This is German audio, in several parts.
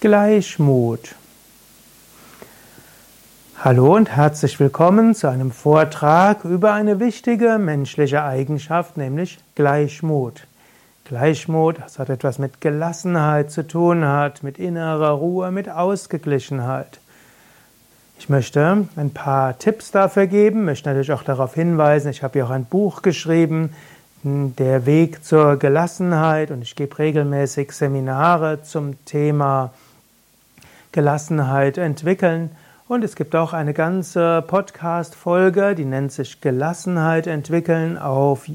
Gleichmut. Hallo und herzlich willkommen zu einem Vortrag über eine wichtige menschliche Eigenschaft, nämlich Gleichmut. Gleichmut, das hat etwas mit Gelassenheit zu tun, hat mit innerer Ruhe, mit Ausgeglichenheit. Ich möchte ein paar Tipps dafür geben, möchte natürlich auch darauf hinweisen, ich habe hier auch ein Buch geschrieben, der Weg zur Gelassenheit und ich gebe regelmäßig Seminare zum Thema Gelassenheit entwickeln. Und es gibt auch eine ganze Podcast-Folge, die nennt sich Gelassenheit entwickeln auf,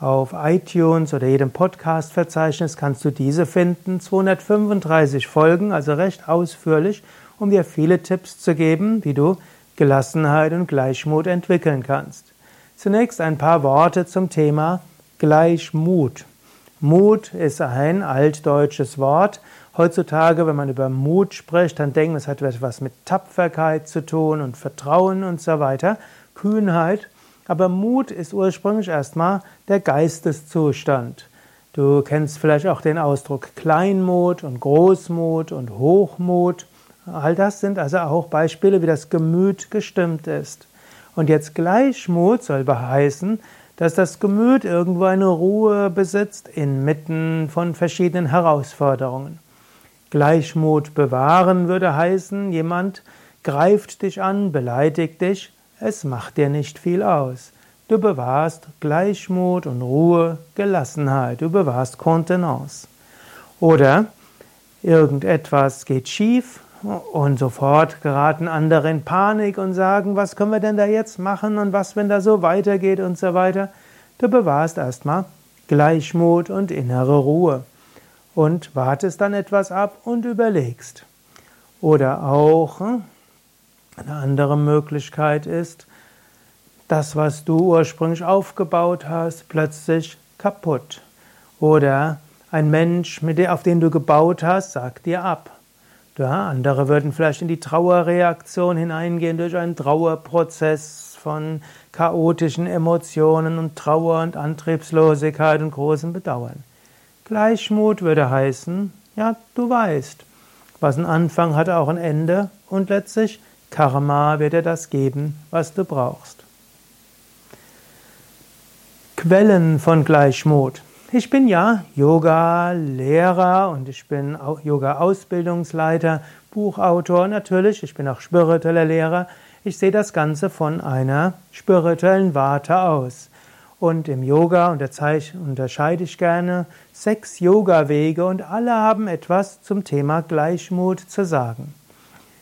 auf iTunes oder jedem Podcast-Verzeichnis kannst du diese finden. 235 Folgen, also recht ausführlich, um dir viele Tipps zu geben, wie du Gelassenheit und Gleichmut entwickeln kannst. Zunächst ein paar Worte zum Thema Gleichmut. Mut ist ein altdeutsches Wort, Heutzutage, wenn man über Mut spricht, dann denken, es hat etwas mit Tapferkeit zu tun und Vertrauen und so weiter, Kühnheit. Aber Mut ist ursprünglich erstmal der Geisteszustand. Du kennst vielleicht auch den Ausdruck Kleinmut und Großmut und Hochmut. All das sind also auch Beispiele, wie das Gemüt gestimmt ist. Und jetzt Gleichmut soll beheißen, dass das Gemüt irgendwo eine Ruhe besitzt inmitten von verschiedenen Herausforderungen. Gleichmut bewahren würde heißen, jemand greift dich an, beleidigt dich, es macht dir nicht viel aus. Du bewahrst Gleichmut und Ruhe, Gelassenheit, du bewahrst Kontenance. Oder irgendetwas geht schief und sofort geraten andere in Panik und sagen, was können wir denn da jetzt machen und was, wenn da so weitergeht und so weiter. Du bewahrst erstmal Gleichmut und innere Ruhe und wartest dann etwas ab und überlegst. Oder auch hm, eine andere Möglichkeit ist, das, was du ursprünglich aufgebaut hast, plötzlich kaputt. Oder ein Mensch, auf den du gebaut hast, sagt dir ab. Ja, andere würden vielleicht in die Trauerreaktion hineingehen durch einen Trauerprozess von chaotischen Emotionen und Trauer und Antriebslosigkeit und großem Bedauern. Gleichmut würde heißen, ja, du weißt, was einen Anfang hat auch ein Ende und letztlich Karma wird dir das geben, was du brauchst. Quellen von Gleichmut. Ich bin ja Yoga-Lehrer und ich bin auch Yoga-Ausbildungsleiter, Buchautor natürlich, ich bin auch spiritueller Lehrer. Ich sehe das Ganze von einer spirituellen Warte aus. Und im Yoga unterscheide ich gerne sechs Yoga-Wege und alle haben etwas zum Thema Gleichmut zu sagen.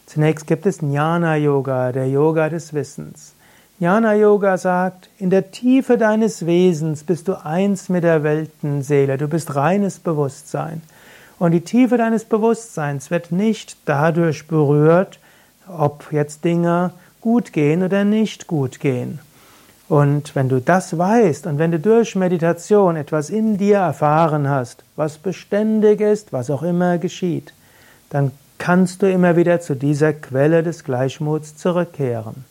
Zunächst gibt es Jnana-Yoga, der Yoga des Wissens. Jnana-Yoga sagt, in der Tiefe deines Wesens bist du eins mit der Weltenseele, du bist reines Bewusstsein. Und die Tiefe deines Bewusstseins wird nicht dadurch berührt, ob jetzt Dinge gut gehen oder nicht gut gehen. Und wenn du das weißt und wenn du durch Meditation etwas in dir erfahren hast, was beständig ist, was auch immer geschieht, dann kannst du immer wieder zu dieser Quelle des Gleichmuts zurückkehren.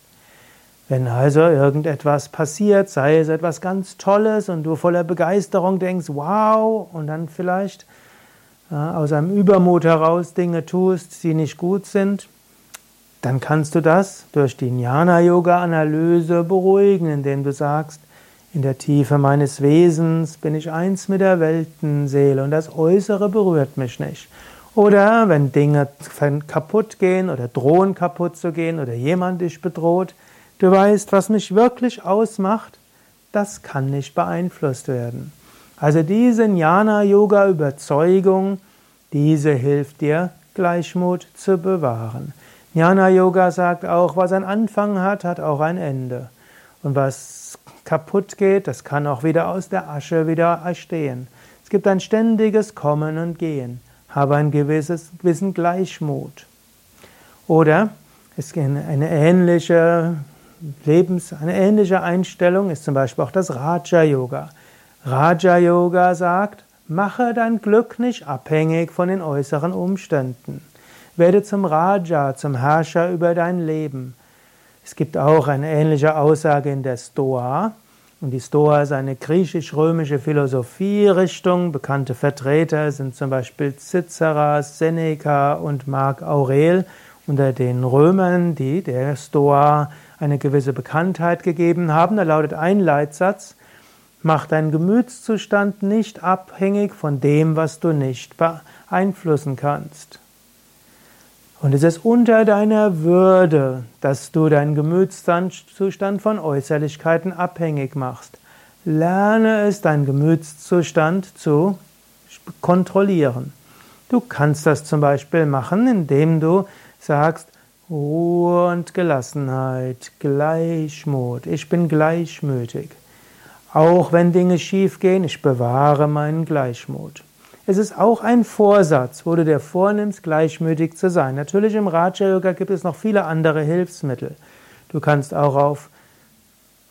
Wenn also irgendetwas passiert, sei es etwas ganz Tolles und du voller Begeisterung denkst, wow, und dann vielleicht äh, aus einem Übermut heraus Dinge tust, die nicht gut sind, dann kannst du das durch die Jnana-Yoga-Analyse beruhigen, indem du sagst, in der Tiefe meines Wesens bin ich eins mit der Weltenseele und das Äußere berührt mich nicht. Oder wenn Dinge kaputt gehen oder drohen kaputt zu gehen oder jemand dich bedroht, du weißt, was mich wirklich ausmacht, das kann nicht beeinflusst werden. Also diese Jnana-Yoga-Überzeugung, diese hilft dir, Gleichmut zu bewahren. Jnana Yoga sagt auch, was einen Anfang hat, hat auch ein Ende. Und was kaputt geht, das kann auch wieder aus der Asche wieder erstehen. Es gibt ein ständiges Kommen und Gehen. Habe ein gewisses, gewissen Gleichmut. Oder es ist eine ähnliche Lebens, eine ähnliche Einstellung ist zum Beispiel auch das Raja Yoga. Raja Yoga sagt, mache dein Glück nicht abhängig von den äußeren Umständen. Werde zum Raja, zum Herrscher über dein Leben. Es gibt auch eine ähnliche Aussage in der Stoa. Und die Stoa ist eine griechisch-römische Philosophierichtung. Bekannte Vertreter sind zum Beispiel Cicera, Seneca und Marc Aurel unter den Römern, die der Stoa eine gewisse Bekanntheit gegeben haben. Da lautet ein Leitsatz, mach deinen Gemütszustand nicht abhängig von dem, was du nicht beeinflussen kannst. Und es ist unter deiner Würde, dass du deinen Gemütszustand von Äußerlichkeiten abhängig machst. Lerne es, deinen Gemütszustand zu kontrollieren. Du kannst das zum Beispiel machen, indem du sagst, Ruhe und Gelassenheit, Gleichmut, ich bin gleichmütig. Auch wenn Dinge schiefgehen, ich bewahre meinen Gleichmut. Es ist auch ein Vorsatz, wo du dir vornimmst, gleichmütig zu sein. Natürlich im Raja Yoga gibt es noch viele andere Hilfsmittel. Du kannst auch auf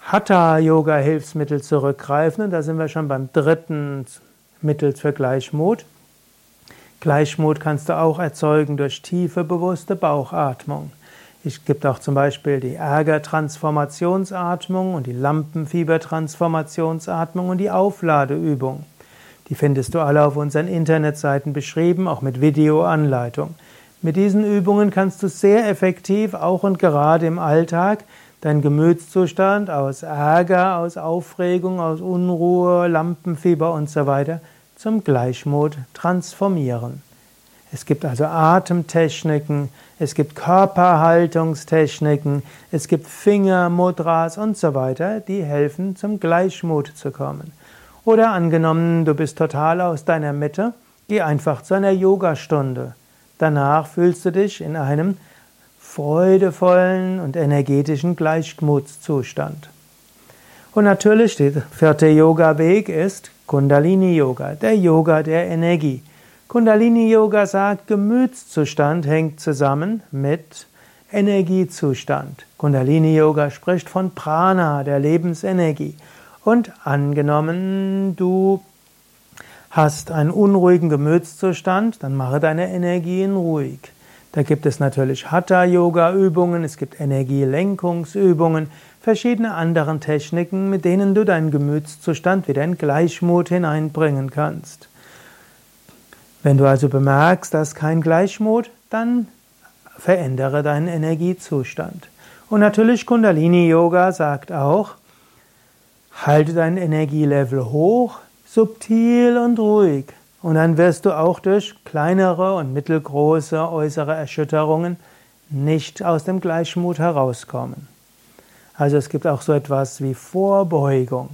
Hatha Yoga Hilfsmittel zurückgreifen und da sind wir schon beim dritten Mittel für Gleichmut. Gleichmut kannst du auch erzeugen durch tiefe, bewusste Bauchatmung. Es gibt auch zum Beispiel die Ärger-Transformationsatmung und die Lampenfieber-Transformationsatmung und die Aufladeübung. Die findest du alle auf unseren Internetseiten beschrieben, auch mit Videoanleitung. Mit diesen Übungen kannst du sehr effektiv, auch und gerade im Alltag, deinen Gemütszustand aus Ärger, aus Aufregung, aus Unruhe, Lampenfieber und so weiter zum Gleichmut transformieren. Es gibt also Atemtechniken, es gibt Körperhaltungstechniken, es gibt Fingermudras und so weiter, die helfen, zum Gleichmut zu kommen. Oder angenommen, du bist total aus deiner Mitte, geh einfach zu einer Yogastunde. Danach fühlst du dich in einem freudevollen und energetischen Gleichmutszustand. Und natürlich, der vierte Yoga-Weg ist Kundalini-Yoga, der Yoga der Energie. Kundalini-Yoga sagt, Gemütszustand hängt zusammen mit Energiezustand. Kundalini-Yoga spricht von Prana, der Lebensenergie. Und angenommen, du hast einen unruhigen Gemütszustand, dann mache deine Energien ruhig. Da gibt es natürlich Hatha-Yoga-Übungen, es gibt Energielenkungsübungen, verschiedene andere Techniken, mit denen du deinen Gemütszustand wieder in Gleichmut hineinbringen kannst. Wenn du also bemerkst, dass kein Gleichmut, dann verändere deinen Energiezustand. Und natürlich Kundalini Yoga sagt auch, Halte dein Energielevel hoch, subtil und ruhig. Und dann wirst du auch durch kleinere und mittelgroße äußere Erschütterungen nicht aus dem Gleichmut herauskommen. Also es gibt auch so etwas wie Vorbeugung.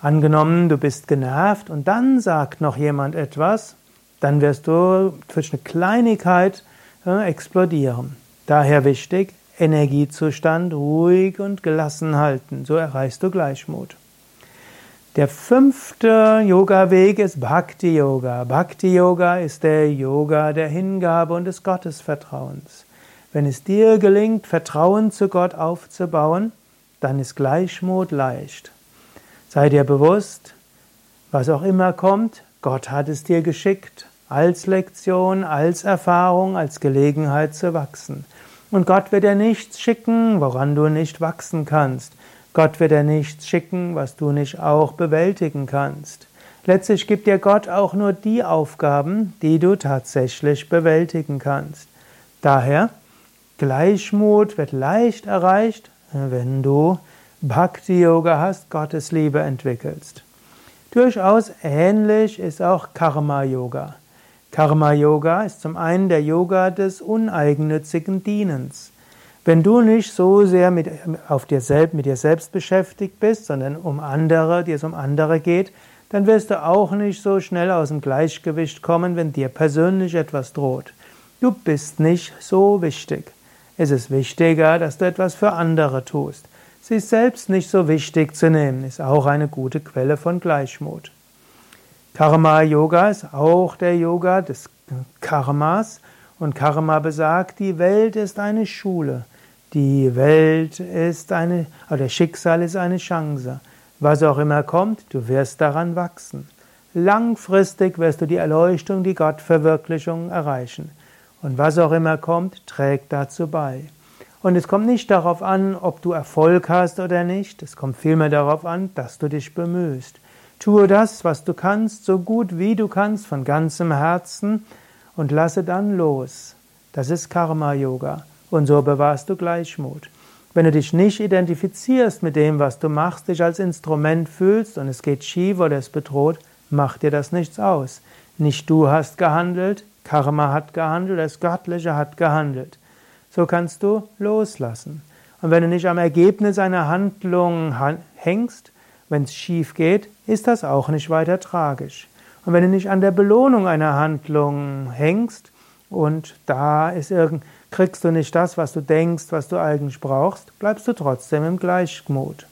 Angenommen, du bist genervt und dann sagt noch jemand etwas, dann wirst du durch eine Kleinigkeit äh, explodieren. Daher wichtig, Energiezustand ruhig und gelassen halten. So erreichst du Gleichmut. Der fünfte Yoga-Weg ist Bhakti Yoga. Bhakti Yoga ist der Yoga der Hingabe und des Gottesvertrauens. Wenn es dir gelingt, Vertrauen zu Gott aufzubauen, dann ist Gleichmut leicht. Sei dir bewusst, was auch immer kommt, Gott hat es dir geschickt, als Lektion, als Erfahrung, als Gelegenheit zu wachsen. Und Gott wird dir nichts schicken, woran du nicht wachsen kannst. Gott wird dir nichts schicken, was du nicht auch bewältigen kannst. Letztlich gibt dir Gott auch nur die Aufgaben, die du tatsächlich bewältigen kannst. Daher, Gleichmut wird leicht erreicht, wenn du Bhakti-Yoga hast, Gottes Liebe entwickelst. Durchaus ähnlich ist auch Karma-Yoga. Karma-Yoga ist zum einen der Yoga des uneigennützigen Dienens. Wenn du nicht so sehr mit, auf dir selbst, mit dir selbst beschäftigt bist, sondern um andere, dir es um andere geht, dann wirst du auch nicht so schnell aus dem Gleichgewicht kommen, wenn dir persönlich etwas droht. Du bist nicht so wichtig. Es ist wichtiger, dass du etwas für andere tust. Sich selbst nicht so wichtig zu nehmen, ist auch eine gute Quelle von Gleichmut. Karma Yoga ist auch der Yoga des Karmas und Karma besagt, die Welt ist eine Schule. Die Welt ist eine, oder Schicksal ist eine Chance. Was auch immer kommt, du wirst daran wachsen. Langfristig wirst du die Erleuchtung, die Gottverwirklichung erreichen. Und was auch immer kommt, trägt dazu bei. Und es kommt nicht darauf an, ob du Erfolg hast oder nicht. Es kommt vielmehr darauf an, dass du dich bemühst. Tue das, was du kannst, so gut wie du kannst, von ganzem Herzen und lasse dann los. Das ist Karma Yoga. Und so bewahrst du Gleichmut. Wenn du dich nicht identifizierst mit dem, was du machst, dich als Instrument fühlst und es geht schief oder es bedroht, macht dir das nichts aus. Nicht du hast gehandelt, Karma hat gehandelt, das Göttliche hat gehandelt. So kannst du loslassen. Und wenn du nicht am Ergebnis einer Handlung hängst, wenn es schief geht, ist das auch nicht weiter tragisch. Und wenn du nicht an der Belohnung einer Handlung hängst und da ist irgend, kriegst du nicht das, was du denkst, was du eigentlich brauchst, bleibst du trotzdem im Gleichmut.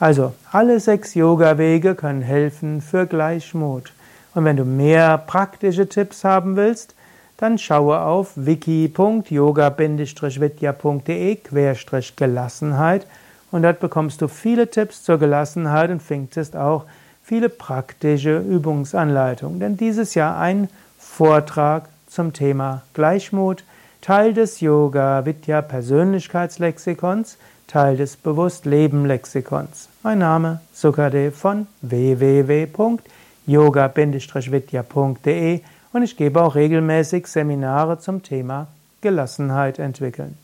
Also, alle sechs Yoga-Wege können helfen für Gleichmut. Und wenn du mehr praktische Tipps haben willst, dann schaue auf wiki.yoga-vidya.de-gelassenheit und dort bekommst du viele Tipps zur Gelassenheit und findest auch viele praktische Übungsanleitungen. Denn dieses Jahr ein Vortrag zum Thema Gleichmut, Teil des Yoga Vidya Persönlichkeitslexikons, Teil des Bewusstleben-Lexikons. Mein Name Sukadev von www.yoga-vidya.de und ich gebe auch regelmäßig Seminare zum Thema Gelassenheit entwickeln.